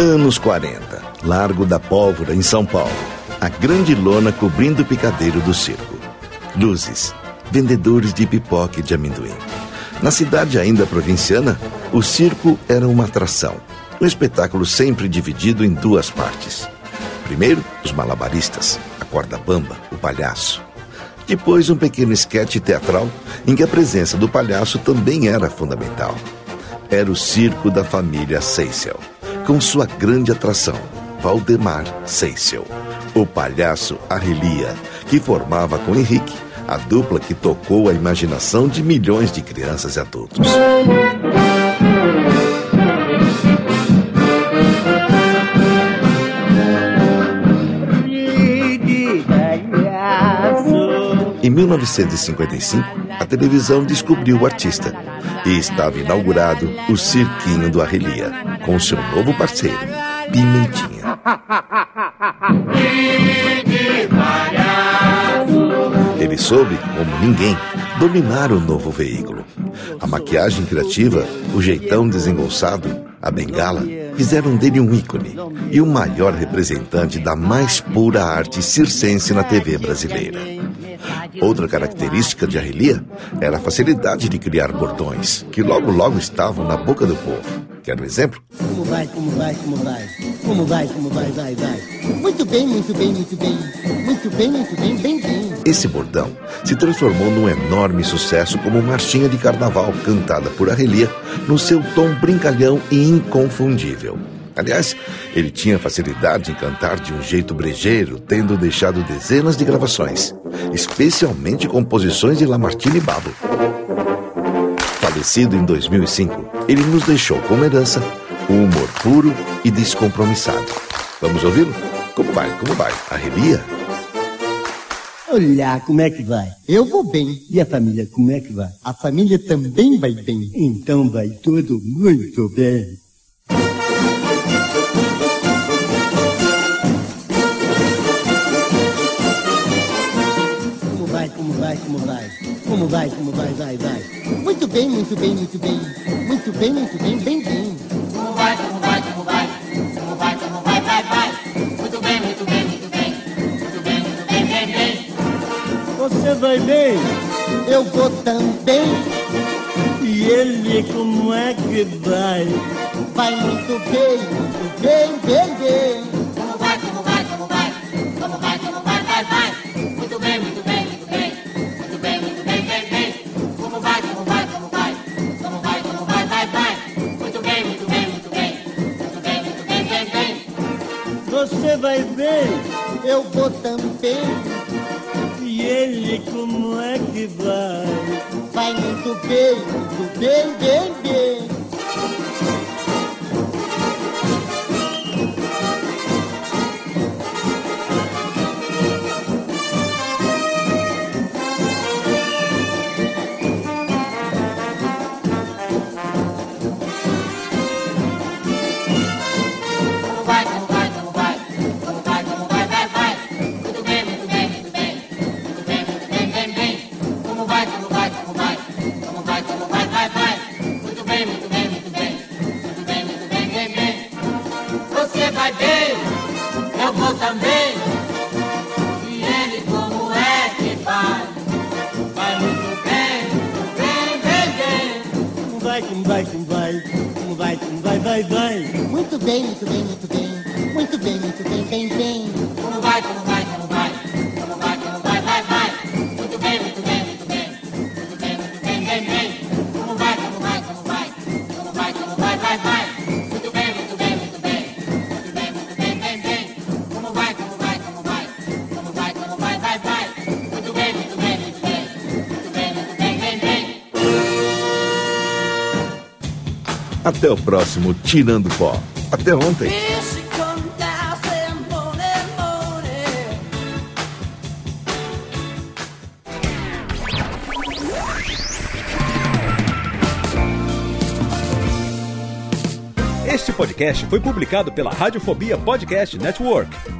Anos 40, Largo da Pólvora, em São Paulo. A grande lona cobrindo o picadeiro do circo. Luzes, vendedores de pipoca e de amendoim. Na cidade ainda provinciana, o circo era uma atração. Um espetáculo sempre dividido em duas partes. Primeiro, os malabaristas, a corda bamba, o palhaço. Depois, um pequeno esquete teatral em que a presença do palhaço também era fundamental. Era o circo da família Seisel com sua grande atração, Valdemar Seissel, o palhaço Arrelia, que formava com Henrique a dupla que tocou a imaginação de milhões de crianças e adultos. Em 1955, a televisão descobriu o artista e estava inaugurado o Cirquinho do Arrelia, com seu novo parceiro, Pimentinha. Ele soube, como ninguém, dominar o novo veículo. A maquiagem criativa, o jeitão desengonçado, a bengala, fizeram dele um ícone e o maior representante da mais pura arte circense na TV brasileira. Outra característica de Arrelia era a facilidade de criar bordões, que logo logo estavam na boca do povo. Quer um exemplo? Como vai, como vai, como vai? Como vai, como vai, vai, vai. Muito bem, muito bem, muito bem. Muito bem, muito bem, bem, bem. Esse bordão se transformou num enorme sucesso como marchinha de carnaval cantada por Arrelia no seu tom brincalhão e inconfundível. Aliás, ele tinha facilidade em cantar de um jeito brejeiro, tendo deixado dezenas de gravações, especialmente composições de Lamartine Babo. Falecido em 2005, ele nos deixou como herança um humor puro e descompromissado. Vamos ouvi-lo? Como vai? Como vai? Arrebia? Olha, como é que vai? Eu vou bem. E a família, como é que vai? A família também vai bem. Então vai tudo muito bem. Como vai, como vai, vai, vai. Muito bem, muito bem, muito bem. Muito bem, muito bem, bem, bem. Como vai, como vai, como vai. Como vai, como vai, vai, vai. Muito bem, muito bem, Você vai bem? Eu vou também. E ele como é que vai? Vai muito bem, muito bem, bem, bem. Como vai, como vai, como vai. Como vai, como vai, vai, vai. Muito bem, muito bem, muito bem. Muito bem, muito bem, bem, bem. Como vai, como vai, como vai. Como vai, como vai, vai, vai. Muito bem, muito bem, muito bem. Muito bem, muito bem, bem, bem. Você vai bem? Eu vou também. E ele como é que vai? Vai muito bem, muito bem, bem, bem. Vai, como vai, como vai, como vai, vai, vai. Muito bem, muito bem, muito bem. Muito bem, muito bem, bem, bem. Como vai, como vai, Até o próximo Tirando Pó. Até ontem. Este podcast foi publicado pela Radiofobia Podcast Network.